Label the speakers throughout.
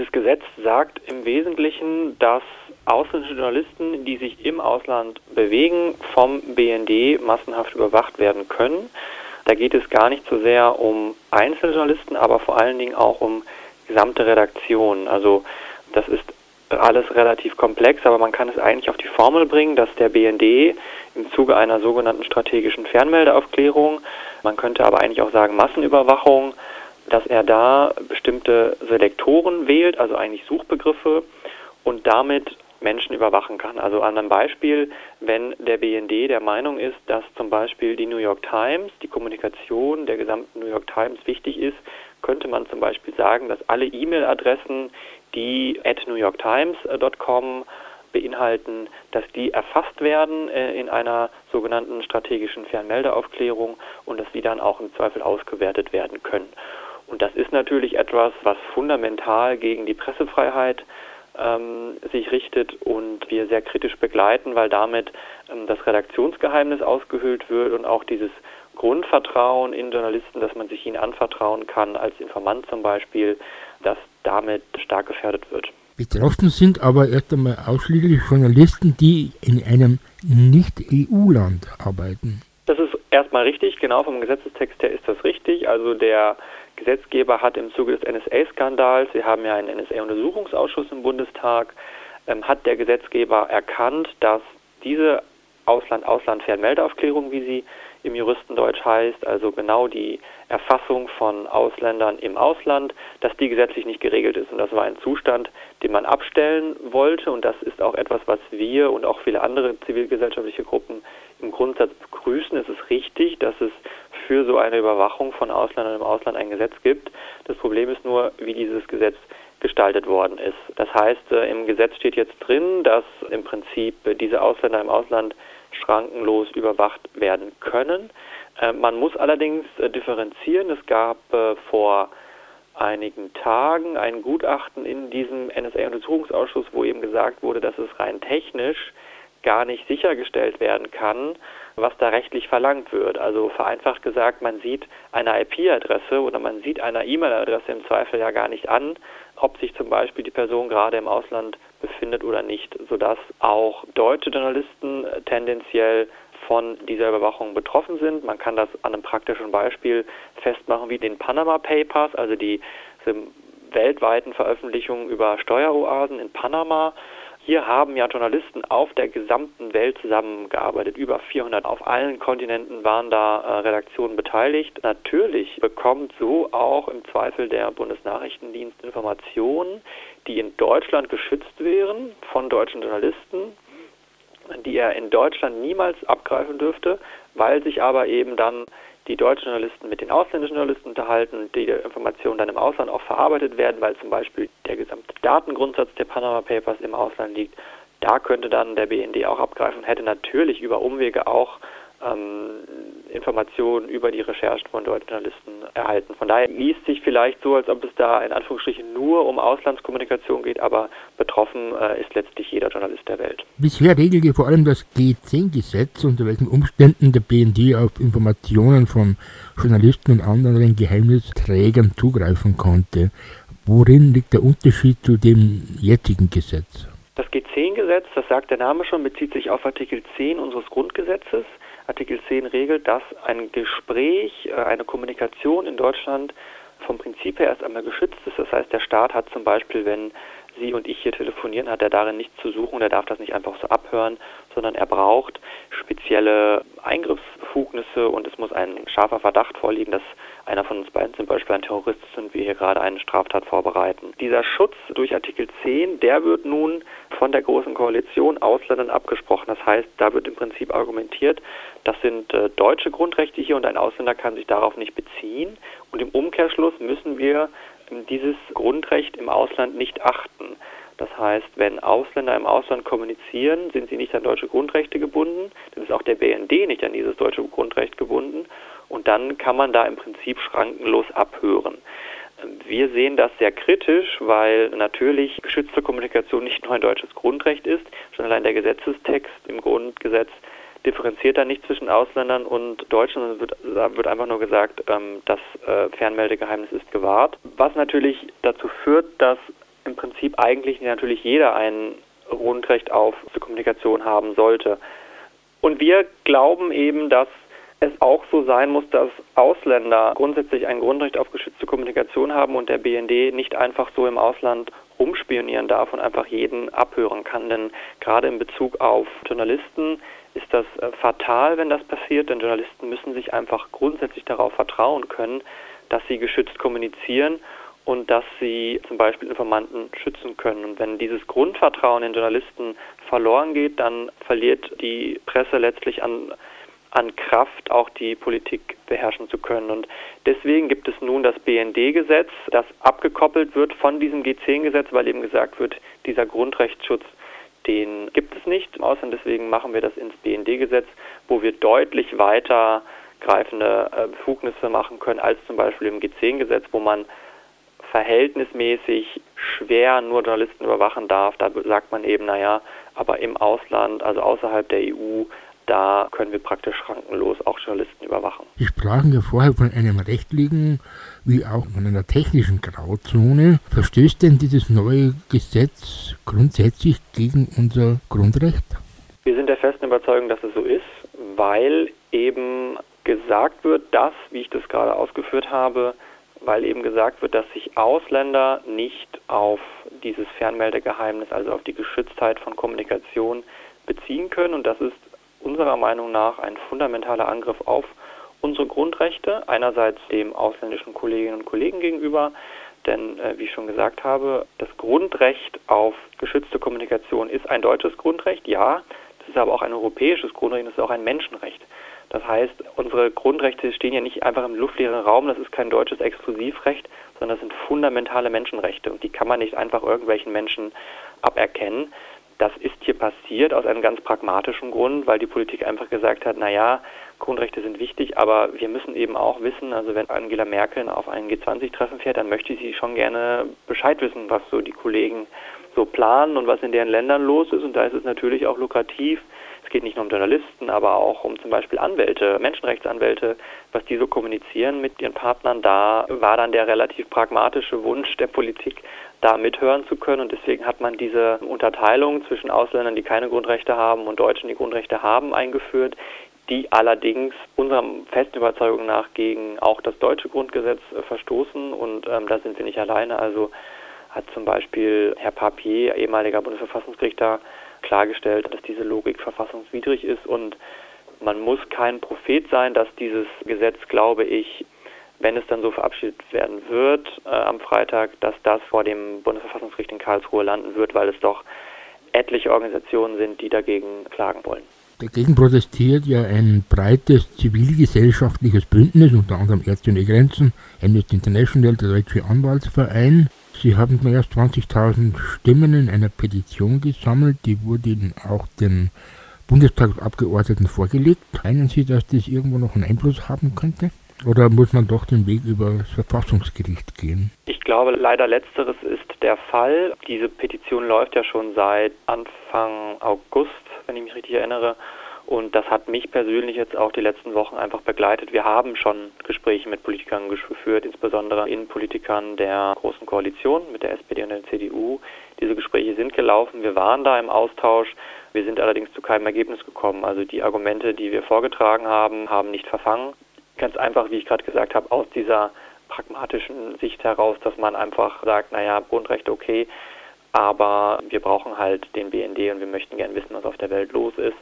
Speaker 1: Dieses Gesetz sagt im Wesentlichen, dass ausländische Journalisten, die sich im Ausland bewegen, vom BND massenhaft überwacht werden können. Da geht es gar nicht so sehr um einzelne Journalisten, aber vor allen Dingen auch um gesamte Redaktionen. Also das ist alles relativ komplex, aber man kann es eigentlich auf die Formel bringen, dass der BND im Zuge einer sogenannten strategischen Fernmeldeaufklärung, man könnte aber eigentlich auch sagen Massenüberwachung, dass er da bestimmte Selektoren wählt, also eigentlich Suchbegriffe und damit Menschen überwachen kann. Also an einem Beispiel, wenn der BND der Meinung ist, dass zum Beispiel die New York Times, die Kommunikation der gesamten New York Times wichtig ist, könnte man zum Beispiel sagen, dass alle E-Mail-Adressen, die at newyorktimes.com beinhalten, dass die erfasst werden äh, in einer sogenannten strategischen Fernmeldeaufklärung und dass die dann auch im Zweifel ausgewertet werden können. Und das ist natürlich etwas, was fundamental gegen die Pressefreiheit ähm, sich richtet und wir sehr kritisch begleiten, weil damit ähm, das Redaktionsgeheimnis ausgehöhlt wird und auch dieses Grundvertrauen in Journalisten, dass man sich ihnen anvertrauen kann, als Informant zum Beispiel, dass damit stark gefährdet wird.
Speaker 2: Betroffen sind aber erst einmal ausschließlich Journalisten, die in einem Nicht-EU-Land arbeiten.
Speaker 1: Erstmal richtig, genau vom Gesetzestext her ist das richtig. Also der Gesetzgeber hat im Zuge des NSA-Skandals, wir haben ja einen NSA-Untersuchungsausschuss im Bundestag, ähm, hat der Gesetzgeber erkannt, dass diese Ausland-Ausland-Fernmeldeaufklärung, wie sie im Juristendeutsch heißt, also genau die Erfassung von Ausländern im Ausland, dass die gesetzlich nicht geregelt ist. Und das war ein Zustand, den man abstellen wollte. Und das ist auch etwas, was wir und auch viele andere zivilgesellschaftliche Gruppen im Grundsatz begrüßen. Es ist richtig, dass es für so eine Überwachung von Ausländern im Ausland ein Gesetz gibt. Das Problem ist nur, wie dieses Gesetz gestaltet worden ist. Das heißt, äh, im Gesetz steht jetzt drin, dass im Prinzip diese Ausländer im Ausland schrankenlos überwacht werden können. Äh, man muss allerdings äh, differenzieren. Es gab vor einigen Tagen ein Gutachten in diesem NSA-Untersuchungsausschuss, wo eben gesagt wurde, dass es rein technisch gar nicht sichergestellt werden kann, was da rechtlich verlangt wird. Also vereinfacht gesagt, man sieht eine IP-Adresse oder man sieht einer E-Mail-Adresse im Zweifel ja gar nicht an, ob sich zum Beispiel die Person gerade im Ausland befindet oder nicht, sodass auch deutsche Journalisten tendenziell von dieser Überwachung betroffen sind. Man kann das an einem praktischen Beispiel festmachen wie den Panama Papers, also die weltweiten Veröffentlichungen über Steueroasen in Panama. Hier haben ja Journalisten auf der gesamten Welt zusammengearbeitet. Über 400 auf allen Kontinenten waren da äh, Redaktionen beteiligt. Natürlich bekommt so auch im Zweifel der Bundesnachrichtendienst Informationen, die in Deutschland geschützt wären von deutschen Journalisten, die er in Deutschland niemals abgreifen dürfte, weil sich aber eben dann die deutschen Journalisten mit den ausländischen Journalisten unterhalten, die Informationen dann im Ausland auch verarbeitet werden, weil zum Beispiel der gesamte Datengrundsatz der Panama Papers im Ausland liegt. Da könnte dann der BND auch abgreifen und hätte natürlich über Umwege auch ähm, Informationen über die Recherchen von deutschen Journalisten erhalten. Von daher liest sich vielleicht so, als ob es da in Anführungsstrichen nur um Auslandskommunikation geht, aber betroffen äh, ist letztlich jeder Journalist der Welt.
Speaker 2: Bisher regelte vor allem das G10-Gesetz, unter welchen Umständen der BND auf Informationen von Journalisten und anderen Geheimnisträgern zugreifen konnte. Worin liegt der Unterschied zu dem jetzigen Gesetz?
Speaker 1: Das G10-Gesetz, das sagt der Name schon, bezieht sich auf Artikel 10 unseres Grundgesetzes. Artikel 10 regelt, dass ein Gespräch, äh, eine Kommunikation in Deutschland vom Prinzip her erst einmal geschützt ist. Das heißt, der Staat hat zum Beispiel, wenn Sie und ich hier telefonieren, hat er darin nichts zu suchen. Er darf das nicht einfach so abhören, sondern er braucht spezielle Eingriffsbefugnisse und es muss ein scharfer Verdacht vorliegen, dass einer von uns beiden zum Beispiel ein Terrorist ist und wir hier gerade eine Straftat vorbereiten. Dieser Schutz durch Artikel 10, der wird nun von der Großen Koalition Ausländern abgesprochen. Das heißt, da wird im Prinzip argumentiert, das sind äh, deutsche Grundrechte hier und ein Ausländer kann sich darauf nicht beziehen. Und im Umkehrschluss müssen wir dieses Grundrecht im Ausland nicht achten. Das heißt, wenn Ausländer im Ausland kommunizieren, sind sie nicht an deutsche Grundrechte gebunden, dann ist auch der BND nicht an dieses deutsche Grundrecht gebunden und dann kann man da im Prinzip schrankenlos abhören. Wir sehen das sehr kritisch, weil natürlich geschützte Kommunikation nicht nur ein deutsches Grundrecht ist, schon allein der Gesetzestext im Grundgesetz differenziert da nicht zwischen Ausländern und Deutschen, sondern wird, wird einfach nur gesagt, ähm, das äh, Fernmeldegeheimnis ist gewahrt. Was natürlich dazu führt, dass im Prinzip eigentlich natürlich jeder ein Grundrecht auf Kommunikation haben sollte. Und wir glauben eben, dass es auch so sein muss, dass Ausländer grundsätzlich ein Grundrecht auf geschützte Kommunikation haben und der BND nicht einfach so im Ausland rumspionieren darf und einfach jeden abhören kann. Denn gerade in Bezug auf Journalisten ist das äh, fatal, wenn das passiert, denn Journalisten müssen sich einfach grundsätzlich darauf vertrauen können, dass sie geschützt kommunizieren und dass sie zum Beispiel Informanten schützen können. Und wenn dieses Grundvertrauen in Journalisten verloren geht, dann verliert die Presse letztlich an, an Kraft, auch die Politik beherrschen zu können. Und deswegen gibt es nun das BND-Gesetz, das abgekoppelt wird von diesem G10-Gesetz, weil eben gesagt wird, dieser Grundrechtsschutz den gibt es nicht im Ausland. Deswegen machen wir das ins BND-Gesetz, wo wir deutlich weiter greifende äh, Befugnisse machen können als zum Beispiel im G10-Gesetz, wo man verhältnismäßig schwer nur Journalisten überwachen darf. Da sagt man eben, naja, aber im Ausland, also außerhalb der EU, da können wir praktisch schrankenlos auch Journalisten überwachen.
Speaker 2: Sie sprachen ja vorher von einem rechtlichen wie auch von einer technischen Grauzone. Verstößt denn dieses neue Gesetz grundsätzlich gegen unser Grundrecht?
Speaker 1: Wir sind der festen Überzeugung, dass es so ist, weil eben gesagt wird, dass, wie ich das gerade ausgeführt habe, weil eben gesagt wird, dass sich Ausländer nicht auf dieses Fernmeldegeheimnis, also auf die Geschütztheit von Kommunikation beziehen können. Und das ist unserer Meinung nach ein fundamentaler Angriff auf unsere Grundrechte, einerseits dem ausländischen Kolleginnen und Kollegen gegenüber, denn äh, wie ich schon gesagt habe, das Grundrecht auf geschützte Kommunikation ist ein deutsches Grundrecht, ja, das ist aber auch ein europäisches Grundrecht, das ist auch ein Menschenrecht. Das heißt, unsere Grundrechte stehen ja nicht einfach im luftleeren Raum, das ist kein deutsches Exklusivrecht, sondern das sind fundamentale Menschenrechte und die kann man nicht einfach irgendwelchen Menschen aberkennen. Das ist hier passiert aus einem ganz pragmatischen Grund, weil die Politik einfach gesagt hat, naja, Grundrechte sind wichtig, aber wir müssen eben auch wissen, also wenn Angela Merkel auf ein G20-Treffen fährt, dann möchte sie schon gerne Bescheid wissen, was so die Kollegen so planen und was in deren Ländern los ist. Und da ist es natürlich auch lukrativ, es geht nicht nur um Journalisten, aber auch um zum Beispiel Anwälte, Menschenrechtsanwälte, was die so kommunizieren mit ihren Partnern. Da war dann der relativ pragmatische Wunsch der Politik, da mithören zu können. Und deswegen hat man diese Unterteilung zwischen Ausländern, die keine Grundrechte haben und Deutschen, die Grundrechte haben, eingeführt, die allerdings unserer festen Überzeugung nach gegen auch das deutsche Grundgesetz äh, verstoßen. Und ähm, da sind wir nicht alleine. Also hat zum Beispiel Herr Papier, ehemaliger Bundesverfassungsrichter, klargestellt, dass diese Logik verfassungswidrig ist und man muss kein Prophet sein, dass dieses Gesetz, glaube ich, wenn es dann so verabschiedet werden wird äh, am Freitag, dass das vor dem Bundesverfassungsgericht in Karlsruhe landen wird, weil es doch etliche Organisationen sind, die dagegen klagen wollen.
Speaker 2: Dagegen protestiert ja ein breites zivilgesellschaftliches Bündnis, unter anderem Ärzte ohne Grenzen, Amnesty International, der Deutsche Anwaltsverein. Sie haben mehr als 20.000 Stimmen in einer Petition gesammelt, die wurde auch den Bundestagsabgeordneten vorgelegt. Meinen Sie, dass das irgendwo noch einen Einfluss haben könnte? Oder muss man doch den Weg über das Verfassungsgericht gehen?
Speaker 1: Ich glaube, leider letzteres ist der Fall. Diese Petition läuft ja schon seit Anfang August, wenn ich mich richtig erinnere. Und das hat mich persönlich jetzt auch die letzten Wochen einfach begleitet. Wir haben schon Gespräche mit Politikern geführt, insbesondere Innenpolitikern der Großen Koalition mit der SPD und der CDU. Diese Gespräche sind gelaufen. Wir waren da im Austausch. Wir sind allerdings zu keinem Ergebnis gekommen. Also die Argumente, die wir vorgetragen haben, haben nicht verfangen. Ganz einfach, wie ich gerade gesagt habe, aus dieser pragmatischen Sicht heraus, dass man einfach sagt, naja, Grundrechte okay, aber wir brauchen halt den BND und wir möchten gern wissen, was auf der Welt los ist.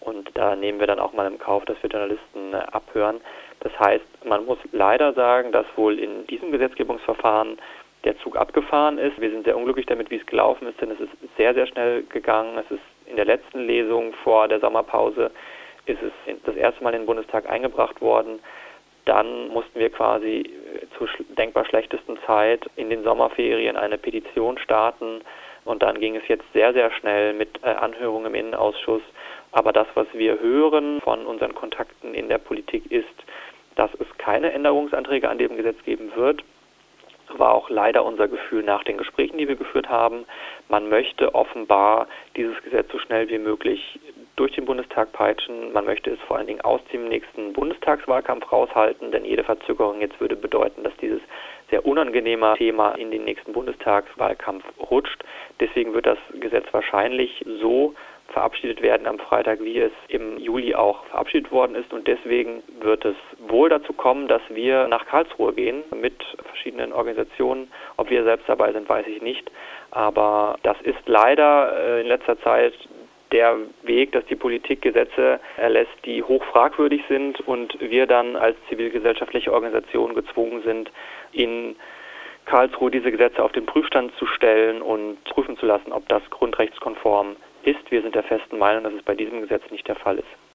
Speaker 1: Und da nehmen wir dann auch mal im Kauf, dass wir Journalisten äh, abhören. Das heißt, man muss leider sagen, dass wohl in diesem Gesetzgebungsverfahren der Zug abgefahren ist. Wir sind sehr unglücklich damit, wie es gelaufen ist, denn es ist sehr, sehr schnell gegangen. Es ist in der letzten Lesung vor der Sommerpause ist es das erste Mal in den Bundestag eingebracht worden. Dann mussten wir quasi zur denkbar schlechtesten Zeit in den Sommerferien eine Petition starten. Und dann ging es jetzt sehr, sehr schnell mit äh, Anhörungen im Innenausschuss aber das, was wir hören von unseren Kontakten in der Politik, ist, dass es keine Änderungsanträge an dem Gesetz geben wird. War auch leider unser Gefühl nach den Gesprächen, die wir geführt haben. Man möchte offenbar dieses Gesetz so schnell wie möglich durch den Bundestag peitschen. Man möchte es vor allen Dingen aus dem nächsten Bundestagswahlkampf raushalten, denn jede Verzögerung jetzt würde bedeuten, dass dieses sehr unangenehme Thema in den nächsten Bundestagswahlkampf rutscht. Deswegen wird das Gesetz wahrscheinlich so verabschiedet werden am Freitag, wie es im Juli auch verabschiedet worden ist. Und deswegen wird es wohl dazu kommen, dass wir nach Karlsruhe gehen mit verschiedenen Organisationen. Ob wir selbst dabei sind, weiß ich nicht. Aber das ist leider äh, in letzter Zeit der Weg, dass die Politik Gesetze erlässt, die hoch fragwürdig sind und wir dann als zivilgesellschaftliche Organisation gezwungen sind, in Karlsruhe diese Gesetze auf den Prüfstand zu stellen und prüfen zu lassen, ob das grundrechtskonform ist. Wir sind der festen Meinung, dass es bei diesem Gesetz nicht der Fall ist.